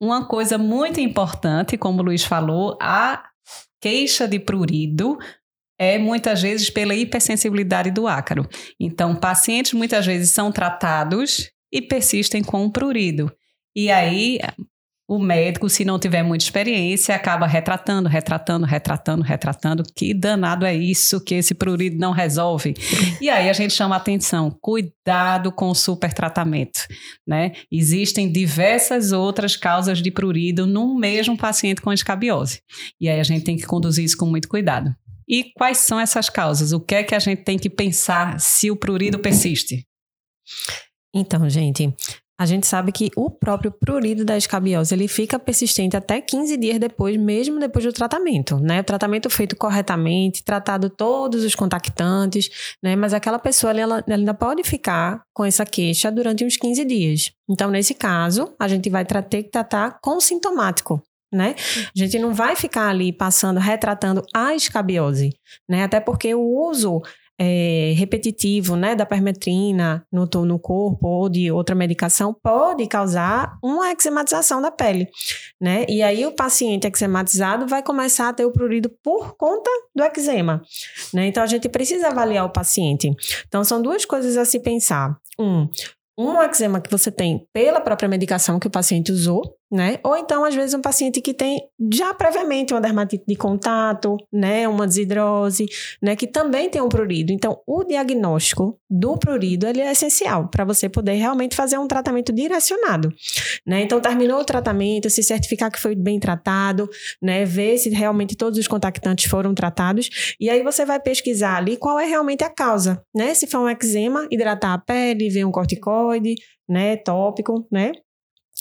uma coisa muito importante, como o Luiz falou, a queixa de prurido é muitas vezes pela hipersensibilidade do ácaro. Então, pacientes muitas vezes são tratados e persistem com o prurido. E aí, o médico, se não tiver muita experiência, acaba retratando, retratando, retratando, retratando. Que danado é isso que esse prurido não resolve? E aí a gente chama a atenção, cuidado com o supertratamento, né? Existem diversas outras causas de prurido no mesmo paciente com escabiose. E aí a gente tem que conduzir isso com muito cuidado. E quais são essas causas? O que é que a gente tem que pensar se o prurido persiste? Então, gente, a gente sabe que o próprio prurido da escabiose ele fica persistente até 15 dias depois, mesmo depois do tratamento, né? O tratamento feito corretamente, tratado todos os contactantes, né? Mas aquela pessoa ela, ela ainda pode ficar com essa queixa durante uns 15 dias. Então, nesse caso, a gente vai ter que tratar com sintomático, né? A gente não vai ficar ali passando, retratando a escabiose, né? Até porque o uso é, repetitivo né, da permetrina no, no corpo ou de outra medicação pode causar uma eczematização da pele. Né? E aí o paciente eczematizado vai começar a ter o prurido por conta do eczema. Né? Então a gente precisa avaliar o paciente. Então são duas coisas a se pensar. Um, um eczema que você tem pela própria medicação que o paciente usou, né? Ou então, às vezes, um paciente que tem já previamente uma dermatite de contato, né? Uma desidrose, né? Que também tem um prurido. Então, o diagnóstico do prurido, ele é essencial para você poder realmente fazer um tratamento direcionado, né? Então, terminou o tratamento, se certificar que foi bem tratado, né? Ver se realmente todos os contactantes foram tratados. E aí, você vai pesquisar ali qual é realmente a causa, né? Se for um eczema, hidratar a pele, ver um corticoide, né? Tópico, né?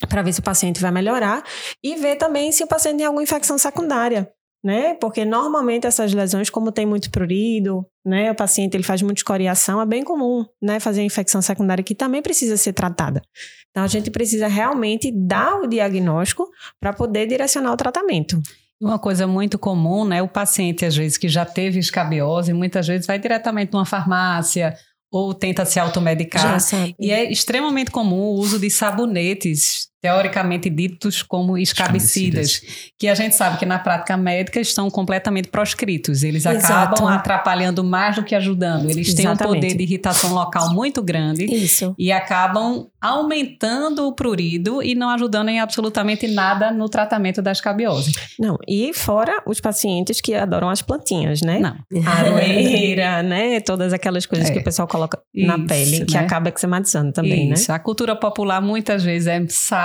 Para ver se o paciente vai melhorar e ver também se o paciente tem alguma infecção secundária, né? Porque normalmente essas lesões, como tem muito prurido, né, o paciente ele faz muita escoriação, é bem comum, né, fazer infecção secundária que também precisa ser tratada. Então a gente precisa realmente dar o diagnóstico para poder direcionar o tratamento. Uma coisa muito comum, né? O paciente, às vezes, que já teve escabiose, muitas vezes vai diretamente numa farmácia ou tenta se automedicar. E é extremamente comum o uso de sabonetes teoricamente ditos como escabicidas, que a gente sabe que na prática médica estão completamente proscritos. Eles Exato. acabam atrapalhando mais do que ajudando. Eles Exatamente. têm um poder de irritação local muito grande Isso. e acabam aumentando o prurido e não ajudando em absolutamente nada no tratamento da escabiose. Não, e fora os pacientes que adoram as plantinhas, né? Não. Aroeira, né? Todas aquelas coisas é. que o pessoal coloca Isso, na pele, que né? acaba eczematizando também, Isso. né? A cultura popular muitas vezes é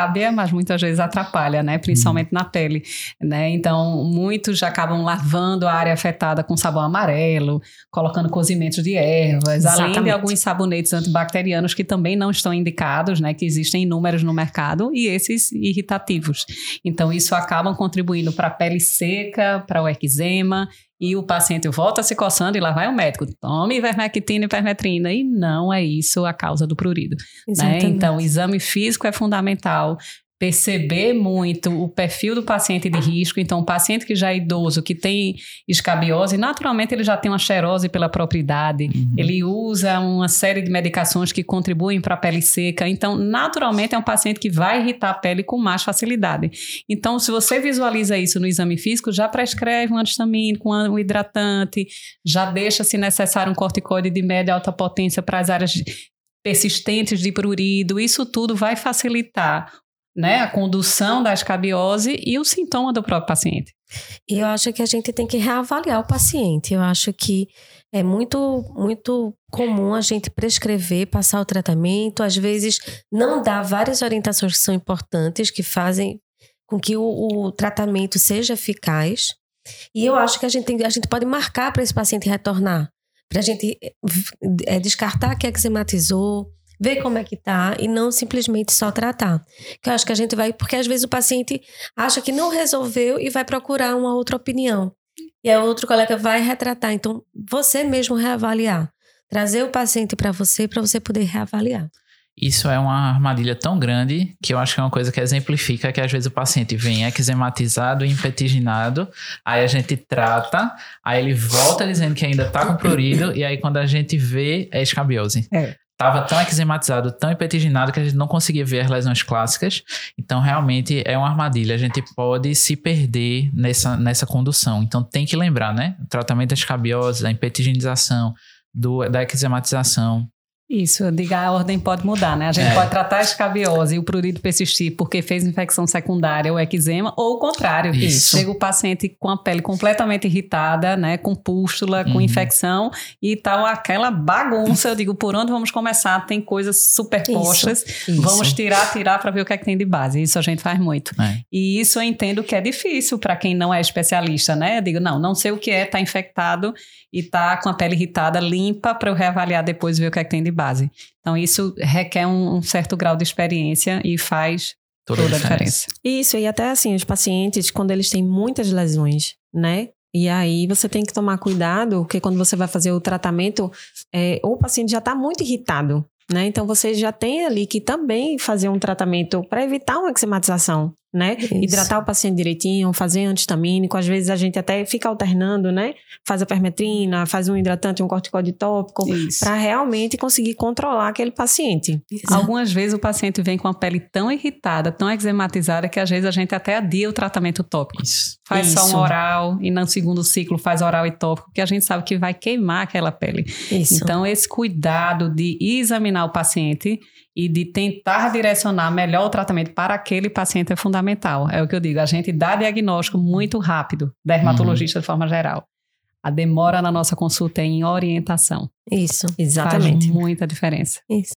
sábia, mas muitas vezes atrapalha, né? Principalmente uhum. na pele, né? Então, muitos já acabam lavando a área afetada com sabão amarelo, colocando cozimentos de ervas, Exatamente. além de alguns sabonetes antibacterianos que também não estão indicados, né? Que existem inúmeros no mercado e esses irritativos. Então, isso acaba contribuindo para a pele seca, para o eczema e o paciente volta se coçando e lá vai o médico, tome ivermectina e permetrina, e não é isso a causa do prurido. Né? Então, o exame físico é fundamental, perceber muito o perfil do paciente de risco. Então, o paciente que já é idoso, que tem escabiose, naturalmente ele já tem uma xerose pela propriedade, uhum. ele usa uma série de medicações que contribuem para a pele seca. Então, naturalmente é um paciente que vai irritar a pele com mais facilidade. Então, se você visualiza isso no exame físico, já prescreve um antistamínico, um hidratante, já deixa, se necessário, um corticoide de média e alta potência para as áreas persistentes de prurido. Isso tudo vai facilitar né, a condução da escabiose e o sintoma do próprio paciente. E eu acho que a gente tem que reavaliar o paciente. Eu acho que é muito, muito comum a gente prescrever, passar o tratamento, às vezes não dar várias orientações que são importantes, que fazem com que o, o tratamento seja eficaz. E eu acho que a gente, tem, a gente pode marcar para esse paciente retornar, para a gente é, descartar que eczematizou, ver como é que tá e não simplesmente só tratar. Que eu acho que a gente vai, porque às vezes o paciente acha que não resolveu e vai procurar uma outra opinião. E aí outro colega vai retratar. Então, você mesmo reavaliar. Trazer o paciente para você, para você poder reavaliar. Isso é uma armadilha tão grande que eu acho que é uma coisa que exemplifica que às vezes o paciente vem eczematizado, impetiginado, aí a gente trata, aí ele volta dizendo que ainda tá com prurido, e aí quando a gente vê, é escabiose. É estava tão eczematizado, tão impetiginado que a gente não conseguia ver as lesões clássicas. Então, realmente é uma armadilha. A gente pode se perder nessa, nessa condução. Então, tem que lembrar, né? O tratamento da escabiose, da impetigenização, do, da eczematização, isso, eu digo, a ordem pode mudar, né? A gente é. pode tratar a escabiose e o prurido persistir porque fez infecção secundária ou eczema, ou o contrário. Isso. Chega o paciente com a pele completamente irritada, né? Com pústula, uhum. com infecção e tal, aquela bagunça. Eu digo, por onde vamos começar? Tem coisas superpostas. Isso. Isso. Vamos tirar, tirar para ver o que é que tem de base. Isso a gente faz muito. É. E isso eu entendo que é difícil para quem não é especialista, né? Eu digo, não, não sei o que é, tá infectado e tá com a pele irritada, limpa para eu reavaliar depois e ver o que é que tem de base. Então, isso requer um, um certo grau de experiência e faz toda, toda a diferença. Isso, e até assim, os pacientes, quando eles têm muitas lesões, né? E aí você tem que tomar cuidado, porque quando você vai fazer o tratamento, é, o paciente já está muito irritado, né? Então você já tem ali que também fazer um tratamento para evitar uma eczematização né? Isso. Hidratar o paciente direitinho, fazer antistamínico. Às vezes a gente até fica alternando, né? Faz a permetrina, faz um hidratante, um corticóide tópico, para realmente conseguir controlar aquele paciente. Isso. Algumas vezes o paciente vem com a pele tão irritada, tão eczematizada, que às vezes a gente até adia o tratamento tópico. Isso. Faz Isso. só um oral e no segundo ciclo faz oral e tópico, porque a gente sabe que vai queimar aquela pele. Então, esse cuidado de examinar o paciente e de tentar direcionar melhor o tratamento para aquele paciente é fundamental. É o que eu digo, a gente dá diagnóstico muito rápido, dermatologista uhum. de forma geral. A demora na nossa consulta é em orientação. Isso, exatamente. Faz muita diferença. Isso.